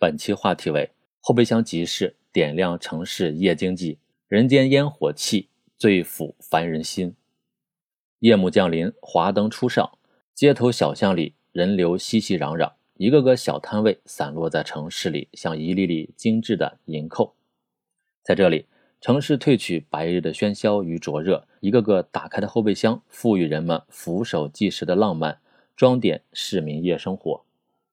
本期话题为后备箱集市点亮城市夜经济，人间烟火气最抚凡人心。夜幕降临，华灯初上，街头小巷里人流熙熙攘攘，一个个小摊位散落在城市里，像一粒粒精致的银扣。在这里，城市褪去白日的喧嚣与灼热，一个个打开的后备箱赋予人们俯首计时的浪漫，装点市民夜生活。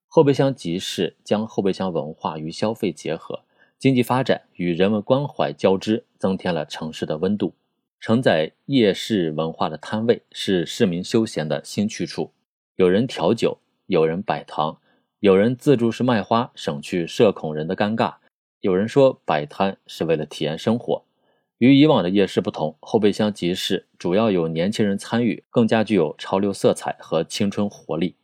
后备箱集市将后备箱文化与消费结合，经济发展与人文关怀交织，增添了城市的温度。承载夜市文化的摊位是市民休闲的新去处，有人调酒，有人摆糖，有人自助式卖花，省去社恐人的尴尬。有人说摆摊是为了体验生活。与以往的夜市不同，后备箱集市主要有年轻人参与，更加具有潮流色彩和青春活力。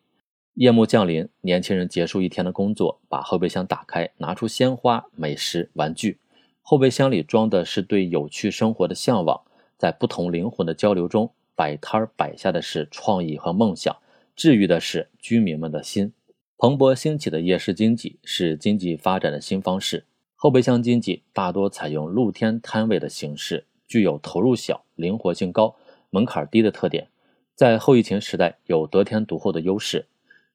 夜幕降临，年轻人结束一天的工作，把后备箱打开，拿出鲜花、美食、玩具。后备箱里装的是对有趣生活的向往。在不同灵魂的交流中，摆摊儿摆下的是创意和梦想，治愈的是居民们的心。蓬勃兴起的夜市经济是经济发展的新方式。后备箱经济大多采用露天摊位的形式，具有投入小、灵活性高、门槛低的特点，在后疫情时代有得天独厚的优势。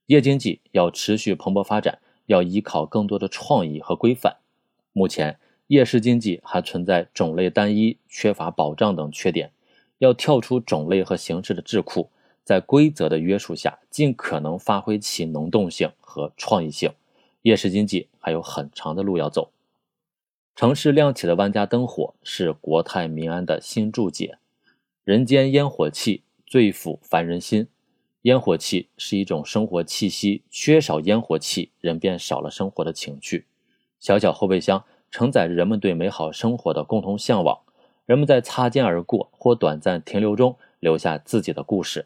夜经济要持续蓬勃发展，要依靠更多的创意和规范。目前。夜市经济还存在种类单一、缺乏保障等缺点，要跳出种类和形式的桎梏，在规则的约束下，尽可能发挥其能动性和创意性。夜市经济还有很长的路要走。城市亮起的万家灯火是国泰民安的新注解。人间烟火气最抚凡人心。烟火气是一种生活气息，缺少烟火气，人便少了生活的情趣。小小后备箱。承载着人们对美好生活的共同向往，人们在擦肩而过或短暂停留中留下自己的故事。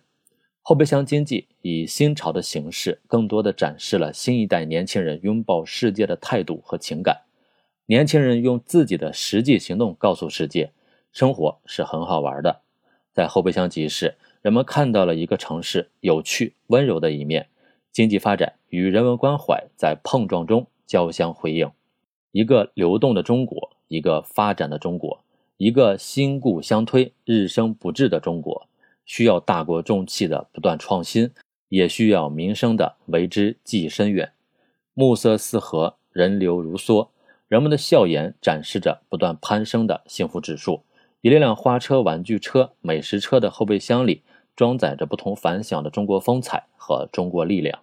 后备箱经济以新潮的形式，更多的展示了新一代年轻人拥抱世界的态度和情感。年轻人用自己的实际行动告诉世界，生活是很好玩的。在后备箱集市，人们看到了一个城市有趣、温柔的一面。经济发展与人文关怀在碰撞中交相辉映。一个流动的中国，一个发展的中国，一个新故相推、日生不滞的中国，需要大国重器的不断创新，也需要民生的为之计深远。暮色四合，人流如梭，人们的笑颜展示着不断攀升的幸福指数。一辆辆花车、玩具车、美食车的后备箱里，装载着不同凡响的中国风采和中国力量。